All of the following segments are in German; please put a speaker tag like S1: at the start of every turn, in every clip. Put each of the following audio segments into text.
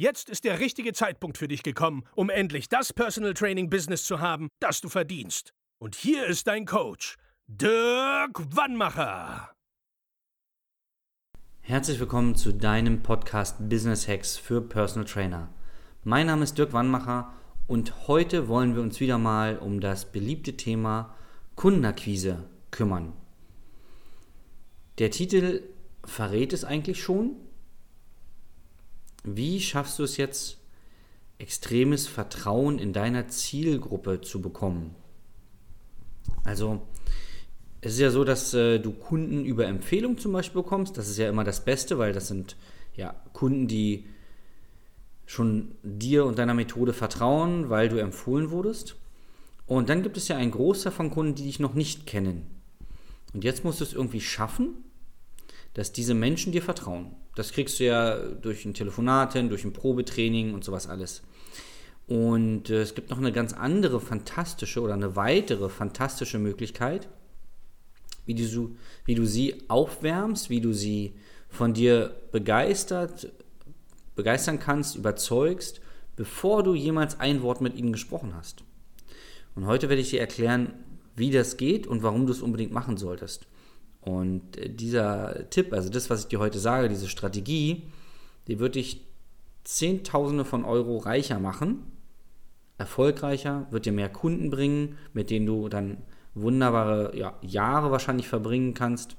S1: Jetzt ist der richtige Zeitpunkt für dich gekommen, um endlich das Personal Training Business zu haben, das du verdienst. Und hier ist dein Coach, Dirk Wannmacher.
S2: Herzlich willkommen zu deinem Podcast Business Hacks für Personal Trainer. Mein Name ist Dirk Wannmacher und heute wollen wir uns wieder mal um das beliebte Thema Kundenakquise kümmern. Der Titel verrät es eigentlich schon. Wie schaffst du es jetzt, extremes Vertrauen in deiner Zielgruppe zu bekommen? Also, es ist ja so, dass äh, du Kunden über Empfehlung zum Beispiel bekommst. Das ist ja immer das Beste, weil das sind ja Kunden, die schon dir und deiner Methode vertrauen, weil du empfohlen wurdest. Und dann gibt es ja einen Großteil von Kunden, die dich noch nicht kennen. Und jetzt musst du es irgendwie schaffen, dass diese Menschen dir vertrauen. Das kriegst du ja durch ein Telefonat hin, durch ein Probetraining und sowas alles. Und äh, es gibt noch eine ganz andere fantastische oder eine weitere fantastische Möglichkeit, wie du, wie du sie aufwärmst, wie du sie von dir begeistert begeistern kannst, überzeugst, bevor du jemals ein Wort mit ihnen gesprochen hast. Und heute werde ich dir erklären, wie das geht und warum du es unbedingt machen solltest. Und äh, dieser Tipp, also das, was ich dir heute sage, diese Strategie, die wird dich Zehntausende von Euro reicher machen, erfolgreicher, wird dir mehr Kunden bringen, mit denen du dann wunderbare ja, Jahre wahrscheinlich verbringen kannst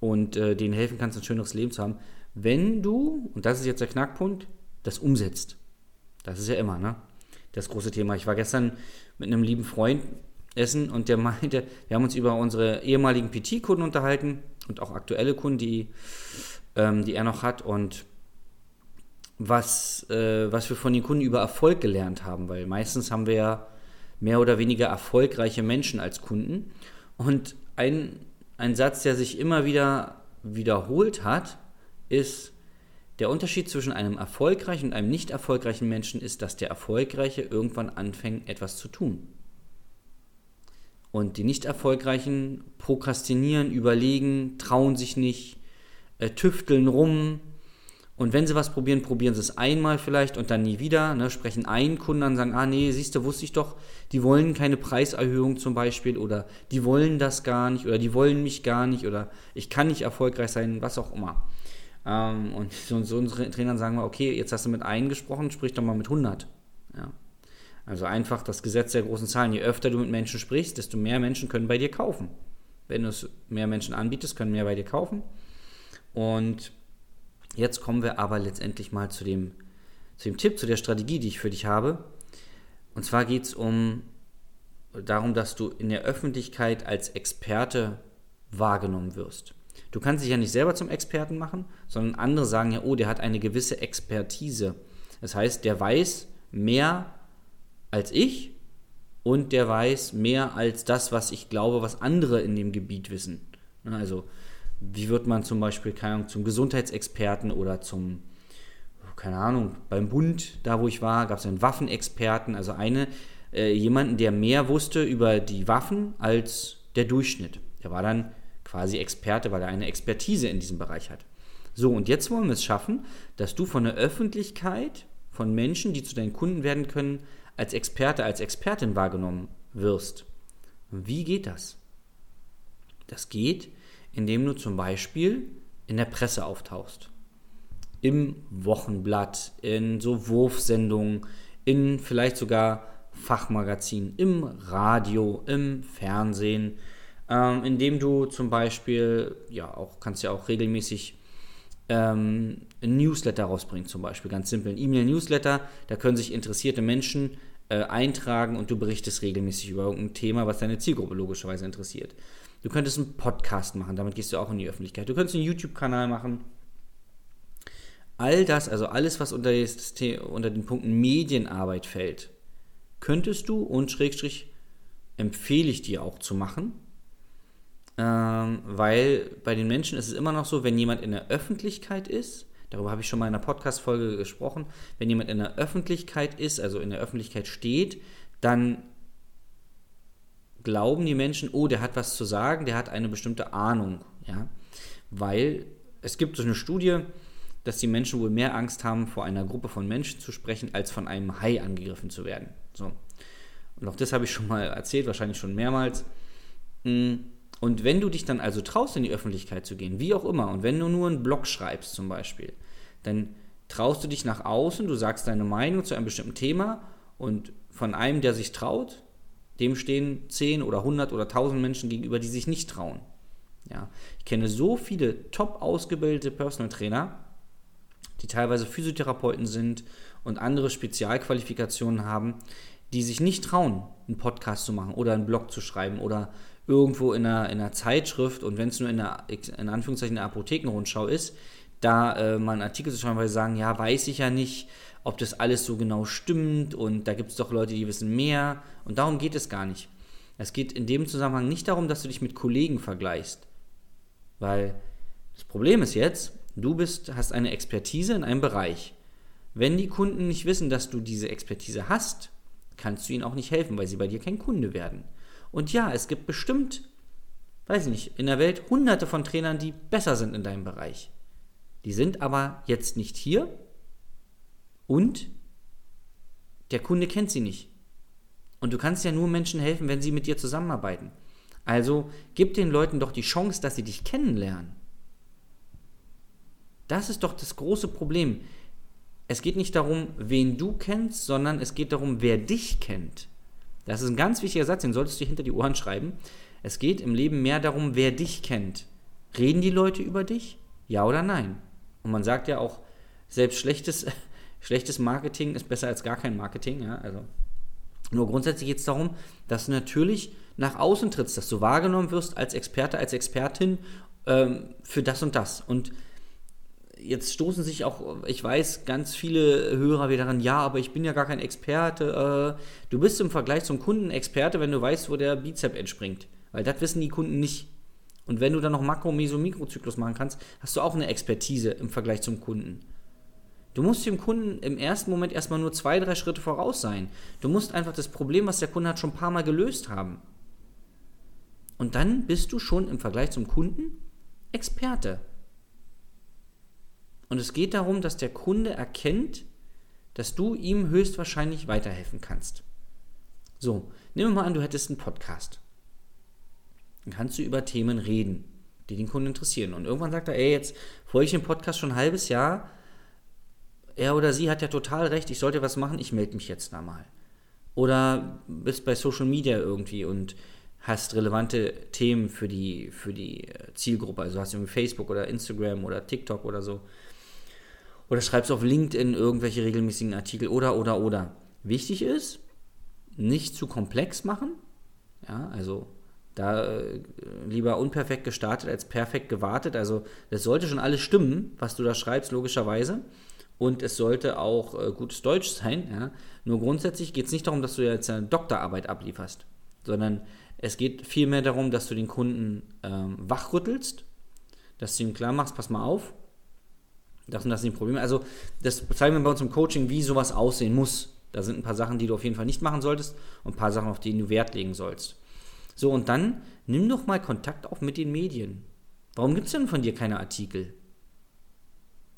S2: und äh, denen helfen kannst, ein schöneres Leben zu haben wenn du, und das ist jetzt der Knackpunkt, das umsetzt. Das ist ja immer, ne? Das große Thema. Ich war gestern mit einem lieben Freund essen und der meinte, wir haben uns über unsere ehemaligen PT-Kunden unterhalten und auch aktuelle Kunden, die, ähm, die er noch hat und was, äh, was wir von den Kunden über Erfolg gelernt haben, weil meistens haben wir ja mehr oder weniger erfolgreiche Menschen als Kunden. Und ein, ein Satz, der sich immer wieder wiederholt hat, ist, der Unterschied zwischen einem erfolgreichen und einem nicht erfolgreichen Menschen ist, dass der Erfolgreiche irgendwann anfängt, etwas zu tun. Und die nicht erfolgreichen prokrastinieren, überlegen, trauen sich nicht, äh, tüfteln rum. Und wenn sie was probieren, probieren sie es einmal vielleicht und dann nie wieder. Ne, sprechen einen Kunden an, sagen, ah nee, siehst du, wusste ich doch, die wollen keine Preiserhöhung zum Beispiel oder die wollen das gar nicht oder die wollen mich gar nicht oder ich kann nicht erfolgreich sein, was auch immer. Ähm, und so, so unsere Trainern sagen wir, okay, jetzt hast du mit einem gesprochen, sprich doch mal mit 100. Ja. Also einfach das Gesetz der großen Zahlen. Je öfter du mit Menschen sprichst, desto mehr Menschen können bei dir kaufen. Wenn du es mehr Menschen anbietest, können mehr bei dir kaufen. Und jetzt kommen wir aber letztendlich mal zu dem, zu dem Tipp, zu der Strategie, die ich für dich habe. Und zwar geht es um darum, dass du in der Öffentlichkeit als Experte wahrgenommen wirst. Du kannst dich ja nicht selber zum Experten machen, sondern andere sagen ja, oh, der hat eine gewisse Expertise. Das heißt, der weiß mehr als ich und der weiß mehr als das, was ich glaube, was andere in dem Gebiet wissen. Also, wie wird man zum Beispiel, keine Ahnung, zum Gesundheitsexperten oder zum, keine Ahnung, beim Bund, da wo ich war, gab es einen Waffenexperten, also eine, äh, jemanden, der mehr wusste über die Waffen als der Durchschnitt. Der war dann quasi Experte, weil er eine Expertise in diesem Bereich hat. So, und jetzt wollen wir es schaffen, dass du von der Öffentlichkeit, von Menschen, die zu deinen Kunden werden können, als Experte, als Expertin wahrgenommen wirst. Wie geht das? Das geht, indem du zum Beispiel in der Presse auftauchst. Im Wochenblatt, in so Wurfsendungen, in vielleicht sogar Fachmagazinen, im Radio, im Fernsehen, ähm, indem du zum Beispiel, ja, auch kannst ja auch regelmäßig ähm, ein Newsletter rausbringen, zum Beispiel, ganz simpel, ein E-Mail-Newsletter, da können sich interessierte Menschen äh, eintragen und du berichtest regelmäßig über irgendein Thema, was deine Zielgruppe logischerweise interessiert. Du könntest einen Podcast machen, damit gehst du auch in die Öffentlichkeit. Du könntest einen YouTube-Kanal machen. all das, also alles, was unter, unter den Punkten Medienarbeit fällt, könntest du und Schrägstrich empfehle ich dir auch zu machen. Ähm, weil bei den Menschen ist es immer noch so, wenn jemand in der Öffentlichkeit ist, darüber habe ich schon mal in einer Podcast-Folge gesprochen, wenn jemand in der Öffentlichkeit ist, also in der Öffentlichkeit steht, dann glauben die Menschen, oh, der hat was zu sagen, der hat eine bestimmte Ahnung, ja, weil es gibt so eine Studie, dass die Menschen wohl mehr Angst haben, vor einer Gruppe von Menschen zu sprechen, als von einem Hai angegriffen zu werden. So. Und auch das habe ich schon mal erzählt, wahrscheinlich schon mehrmals. Mm, und wenn du dich dann also traust, in die Öffentlichkeit zu gehen, wie auch immer, und wenn du nur einen Blog schreibst zum Beispiel, dann traust du dich nach außen, du sagst deine Meinung zu einem bestimmten Thema und von einem, der sich traut, dem stehen 10 oder 100 oder 1000 Menschen gegenüber, die sich nicht trauen. Ja, ich kenne so viele top ausgebildete Personal Trainer, die teilweise Physiotherapeuten sind und andere Spezialqualifikationen haben, die sich nicht trauen, einen Podcast zu machen oder einen Blog zu schreiben oder irgendwo in einer, in einer Zeitschrift und wenn es nur in einer, in Anführungszeichen, einer Apothekenrundschau ist, da äh, mal einen Artikel zu schreiben, weil sie sagen, ja, weiß ich ja nicht, ob das alles so genau stimmt und da gibt es doch Leute, die wissen mehr und darum geht es gar nicht. Es geht in dem Zusammenhang nicht darum, dass du dich mit Kollegen vergleichst, weil das Problem ist jetzt, du bist, hast eine Expertise in einem Bereich. Wenn die Kunden nicht wissen, dass du diese Expertise hast, kannst du ihnen auch nicht helfen, weil sie bei dir kein Kunde werden. Und ja, es gibt bestimmt, weiß ich nicht, in der Welt hunderte von Trainern, die besser sind in deinem Bereich. Die sind aber jetzt nicht hier und der Kunde kennt sie nicht. Und du kannst ja nur Menschen helfen, wenn sie mit dir zusammenarbeiten. Also gib den Leuten doch die Chance, dass sie dich kennenlernen. Das ist doch das große Problem. Es geht nicht darum, wen du kennst, sondern es geht darum, wer dich kennt. Das ist ein ganz wichtiger Satz, den solltest du hinter die Ohren schreiben. Es geht im Leben mehr darum, wer dich kennt. Reden die Leute über dich? Ja oder nein? Und man sagt ja auch, selbst schlechtes, schlechtes Marketing ist besser als gar kein Marketing. Ja? Also, nur grundsätzlich geht es darum, dass du natürlich nach außen trittst, dass du wahrgenommen wirst als Experte, als Expertin ähm, für das und das. Und jetzt stoßen sich auch, ich weiß, ganz viele Hörer wieder daran, ja, aber ich bin ja gar kein Experte. Äh, du bist im Vergleich zum Kunden Experte, wenn du weißt, wo der Bizep entspringt. Weil das wissen die Kunden nicht. Und wenn du dann noch Makro-, Meso-, Mikrozyklus machen kannst, hast du auch eine Expertise im Vergleich zum Kunden. Du musst dem Kunden im ersten Moment erstmal nur zwei, drei Schritte voraus sein. Du musst einfach das Problem, was der Kunde hat, schon ein paar Mal gelöst haben. Und dann bist du schon im Vergleich zum Kunden Experte. Und es geht darum, dass der Kunde erkennt, dass du ihm höchstwahrscheinlich weiterhelfen kannst. So, nehmen wir mal an, du hättest einen Podcast. Dann kannst du über Themen reden, die den Kunden interessieren. Und irgendwann sagt er, ey, jetzt folge ich den Podcast schon ein halbes Jahr. Er oder sie hat ja total recht, ich sollte was machen, ich melde mich jetzt da mal. Oder bist bei Social Media irgendwie und hast relevante Themen für die, für die Zielgruppe. Also hast du Facebook oder Instagram oder TikTok oder so oder schreibst auf LinkedIn irgendwelche regelmäßigen Artikel oder, oder, oder. Wichtig ist, nicht zu komplex machen. Ja, also da äh, lieber unperfekt gestartet als perfekt gewartet. Also das sollte schon alles stimmen, was du da schreibst, logischerweise. Und es sollte auch äh, gutes Deutsch sein. Ja? Nur grundsätzlich geht es nicht darum, dass du jetzt eine Doktorarbeit ablieferst, sondern es geht vielmehr darum, dass du den Kunden ähm, wachrüttelst, dass du ihm klar machst, pass mal auf, das und das sind die Probleme. Also, das zeigen wir bei uns im Coaching, wie sowas aussehen muss. Da sind ein paar Sachen, die du auf jeden Fall nicht machen solltest und ein paar Sachen, auf die du Wert legen sollst. So, und dann nimm doch mal Kontakt auf mit den Medien. Warum gibt es denn von dir keine Artikel?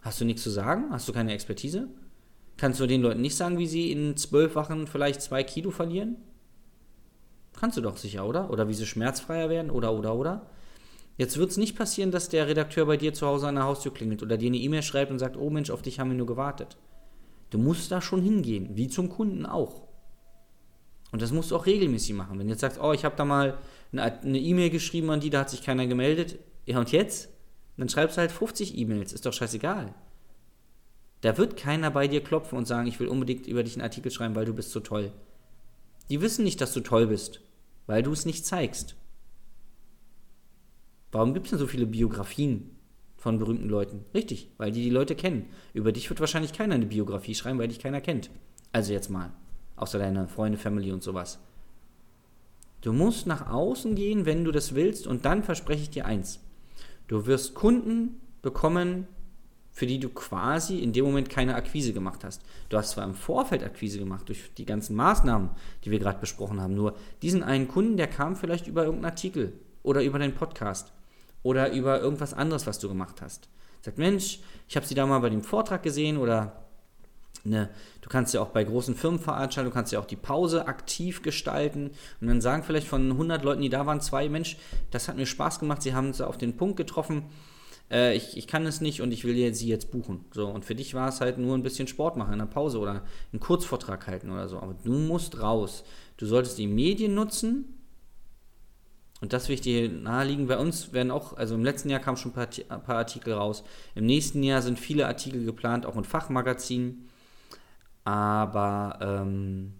S2: Hast du nichts zu sagen? Hast du keine Expertise? Kannst du den Leuten nicht sagen, wie sie in zwölf Wochen vielleicht zwei Kilo verlieren? Kannst du doch sicher, oder? Oder wie sie schmerzfreier werden, oder, oder, oder? Jetzt wird es nicht passieren, dass der Redakteur bei dir zu Hause an der Haustür klingelt oder dir eine E-Mail schreibt und sagt, oh Mensch, auf dich haben wir nur gewartet. Du musst da schon hingehen, wie zum Kunden auch. Und das musst du auch regelmäßig machen. Wenn du jetzt sagst, oh, ich habe da mal eine E-Mail geschrieben an die, da hat sich keiner gemeldet. Ja, und jetzt? Dann schreibst du halt 50 E-Mails, ist doch scheißegal. Da wird keiner bei dir klopfen und sagen, ich will unbedingt über dich einen Artikel schreiben, weil du bist so toll. Die wissen nicht, dass du toll bist, weil du es nicht zeigst. Warum gibt es denn so viele Biografien von berühmten Leuten. Richtig, weil die die Leute kennen. Über dich wird wahrscheinlich keiner eine Biografie schreiben, weil dich keiner kennt. Also jetzt mal. Außer deine Freunde, Family und sowas. Du musst nach außen gehen, wenn du das willst, und dann verspreche ich dir eins. Du wirst Kunden bekommen, für die du quasi in dem Moment keine Akquise gemacht hast. Du hast zwar im Vorfeld Akquise gemacht durch die ganzen Maßnahmen, die wir gerade besprochen haben, nur diesen einen Kunden, der kam vielleicht über irgendeinen Artikel oder über deinen Podcast oder über irgendwas anderes, was du gemacht hast. Sagt, Mensch, ich habe sie da mal bei dem Vortrag gesehen oder Ne, du kannst ja auch bei großen Firmenveranstaltungen, du kannst ja auch die Pause aktiv gestalten und dann sagen vielleicht von 100 Leuten, die da waren, zwei, Mensch, das hat mir Spaß gemacht, sie haben es auf den Punkt getroffen, äh, ich, ich kann es nicht und ich will sie jetzt buchen. So, und für dich war es halt nur ein bisschen Sport machen in der Pause oder einen Kurzvortrag halten oder so. Aber du musst raus. Du solltest die Medien nutzen. Und das will ich dir naheliegen. Bei uns werden auch, also im letzten Jahr kamen schon ein paar, ein paar Artikel raus. Im nächsten Jahr sind viele Artikel geplant, auch in Fachmagazinen. Aber ähm,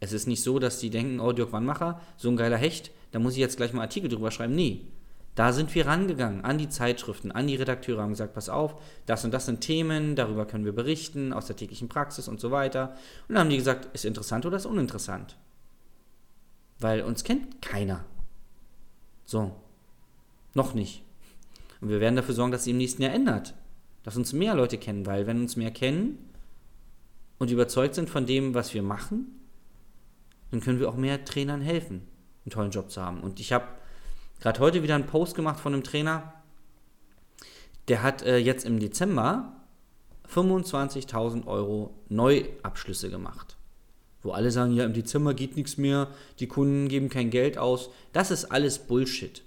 S2: es ist nicht so, dass die denken, oh, Dirk Wannmacher, so ein geiler Hecht, da muss ich jetzt gleich mal Artikel drüber schreiben. Nee, da sind wir rangegangen an die Zeitschriften, an die Redakteure, haben gesagt, pass auf, das und das sind Themen, darüber können wir berichten, aus der täglichen Praxis und so weiter. Und dann haben die gesagt, ist interessant oder ist uninteressant? Weil uns kennt keiner. So. Noch nicht. Und wir werden dafür sorgen, dass sich im nächsten Jahr ändert. Dass uns mehr Leute kennen, weil wenn uns mehr kennen und überzeugt sind von dem, was wir machen, dann können wir auch mehr Trainern helfen, einen tollen Job zu haben. Und ich habe gerade heute wieder einen Post gemacht von einem Trainer, der hat äh, jetzt im Dezember 25.000 Euro Neuabschlüsse gemacht. Wo alle sagen, ja, im Dezember geht nichts mehr, die Kunden geben kein Geld aus. Das ist alles Bullshit.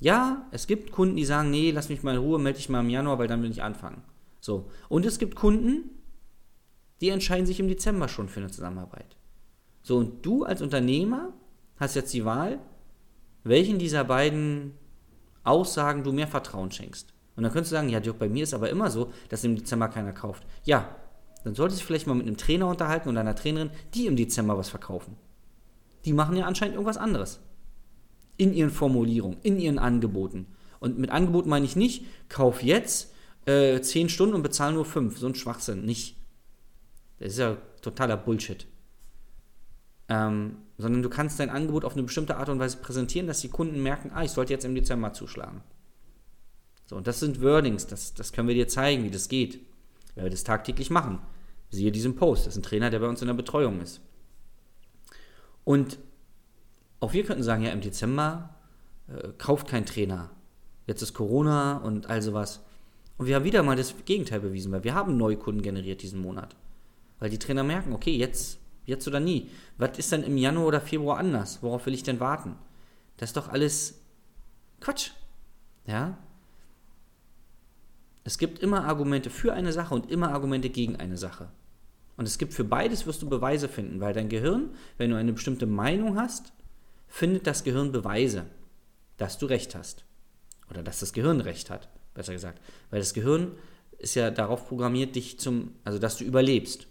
S2: Ja, es gibt Kunden, die sagen, nee, lass mich mal in Ruhe, melde dich mal im Januar, weil dann will ich anfangen. So. Und es gibt Kunden, die entscheiden sich im Dezember schon für eine Zusammenarbeit. So, und du als Unternehmer hast jetzt die Wahl, welchen dieser beiden Aussagen du mehr Vertrauen schenkst. Und dann könntest du sagen, ja, Dirk, bei mir ist aber immer so, dass im Dezember keiner kauft. Ja, dann solltest du vielleicht mal mit einem Trainer unterhalten und einer Trainerin, die im Dezember was verkaufen. Die machen ja anscheinend irgendwas anderes. In ihren Formulierungen, in ihren Angeboten. Und mit Angebot meine ich nicht, kauf jetzt äh, 10 Stunden und bezahl nur 5. So ein Schwachsinn, nicht. Das ist ja totaler Bullshit. Ähm, sondern du kannst dein Angebot auf eine bestimmte Art und Weise präsentieren, dass die Kunden merken, ah, ich sollte jetzt im Dezember zuschlagen. So, und das sind Wordings, das, das können wir dir zeigen, wie das geht. Wenn wir das tagtäglich machen. Siehe diesen Post, das ist ein Trainer, der bei uns in der Betreuung ist. Und auch wir könnten sagen, ja, im Dezember äh, kauft kein Trainer. Jetzt ist Corona und all sowas. Und wir haben wieder mal das Gegenteil bewiesen, weil wir haben neue Kunden generiert diesen Monat. Weil die Trainer merken, okay, jetzt Jetzt oder nie. Was ist denn im Januar oder Februar anders? Worauf will ich denn warten? Das ist doch alles Quatsch. Ja? Es gibt immer Argumente für eine Sache und immer Argumente gegen eine Sache. Und es gibt für beides wirst du Beweise finden, weil dein Gehirn, wenn du eine bestimmte Meinung hast, findet das Gehirn Beweise, dass du recht hast. Oder dass das Gehirn recht hat, besser gesagt. Weil das Gehirn ist ja darauf programmiert, dich zum, also dass du überlebst.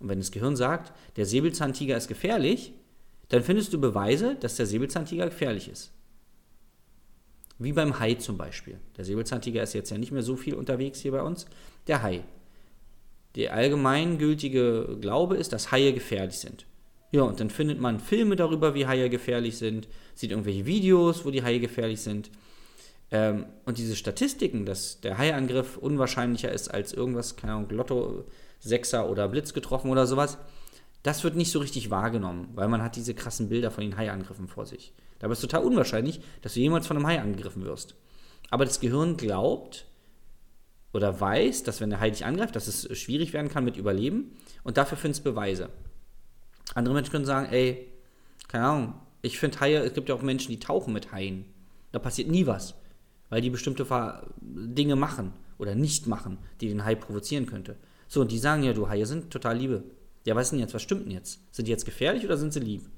S2: Und wenn das Gehirn sagt, der Säbelzahntiger ist gefährlich, dann findest du Beweise, dass der Säbelzahntiger gefährlich ist. Wie beim Hai zum Beispiel. Der Säbelzahntiger ist jetzt ja nicht mehr so viel unterwegs hier bei uns. Der Hai. Der allgemeingültige Glaube ist, dass Haie gefährlich sind. Ja, und dann findet man Filme darüber, wie Haie gefährlich sind, sieht irgendwelche Videos, wo die Haie gefährlich sind. Ähm, und diese Statistiken, dass der Haiangriff unwahrscheinlicher ist als irgendwas, keine Ahnung, Lotto, Sechser oder Blitz getroffen oder sowas. Das wird nicht so richtig wahrgenommen, weil man hat diese krassen Bilder von den Haiangriffen vor sich. Dabei ist es total unwahrscheinlich, dass du jemals von einem Hai angegriffen wirst. Aber das Gehirn glaubt oder weiß, dass wenn der Hai dich angreift, dass es schwierig werden kann mit Überleben und dafür findest Beweise. Andere Menschen können sagen, ey, keine Ahnung, ich finde Haie, es gibt ja auch Menschen, die tauchen mit Haien. Da passiert nie was, weil die bestimmte Dinge machen oder nicht machen, die den Hai provozieren könnte. So, und die sagen ja, du Haie sind total Liebe. Ja, was ist denn jetzt? Was stimmt denn jetzt? Sind die jetzt gefährlich oder sind sie lieb?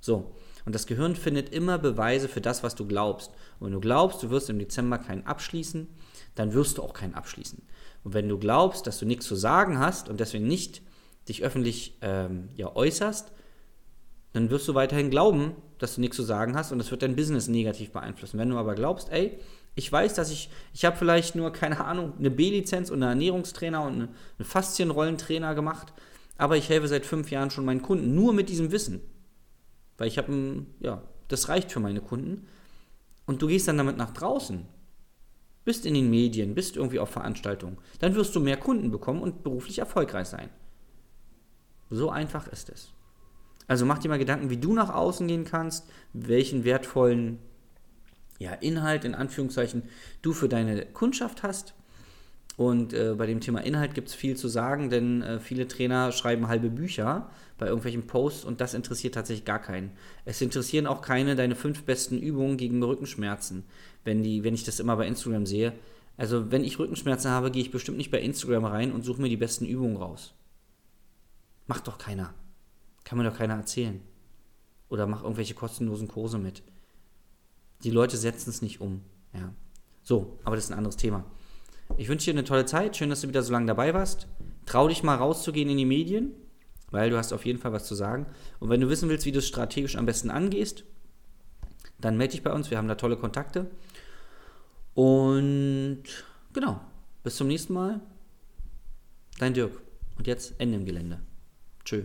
S2: So. Und das Gehirn findet immer Beweise für das, was du glaubst. Und wenn du glaubst, du wirst im Dezember keinen abschließen, dann wirst du auch keinen abschließen. Und wenn du glaubst, dass du nichts zu sagen hast und deswegen nicht dich öffentlich ähm, ja, äußerst, dann wirst du weiterhin glauben, dass du nichts zu sagen hast und das wird dein Business negativ beeinflussen. Wenn du aber glaubst, ey, Ich weiß, dass ich, ich habe vielleicht nur, keine Ahnung, eine B-Lizenz und einen Ernährungstrainer und einen Faszienrollentrainer gemacht, aber ich helfe seit fünf Jahren schon meinen Kunden, nur mit diesem Wissen. Weil ich habe, ja, das reicht für meine Kunden. Und du gehst dann damit nach draußen, bist in den Medien, bist irgendwie auf Veranstaltungen, dann wirst du mehr Kunden bekommen und beruflich erfolgreich sein. So einfach ist es. Also mach dir mal Gedanken, wie du nach außen gehen kannst, welchen wertvollen ja, Inhalt in Anführungszeichen du für deine Kundschaft hast. Und äh, bei dem Thema Inhalt gibt es viel zu sagen, denn äh, viele Trainer schreiben halbe Bücher bei irgendwelchen Posts und das interessiert tatsächlich gar keinen. Es interessieren auch keine deine fünf besten Übungen gegen Rückenschmerzen, wenn, die, wenn ich das immer bei Instagram sehe. Also wenn ich Rückenschmerzen habe, gehe ich bestimmt nicht bei Instagram rein und suche mir die besten Übungen raus. Macht doch keiner. Kann mir doch keiner erzählen. Oder mach irgendwelche kostenlosen Kurse mit. Die Leute setzen es nicht um. Ja. So, aber das ist ein anderes Thema. Ich wünsche dir eine tolle Zeit. Schön, dass du wieder so lange dabei warst. Trau dich mal rauszugehen in die Medien, weil du hast auf jeden Fall was zu sagen. Und wenn du wissen willst, wie du es strategisch am besten angehst, dann melde dich bei uns. Wir haben da tolle Kontakte. Und genau, bis zum nächsten Mal. Dein Dirk. Und jetzt Ende im Gelände. Tschö.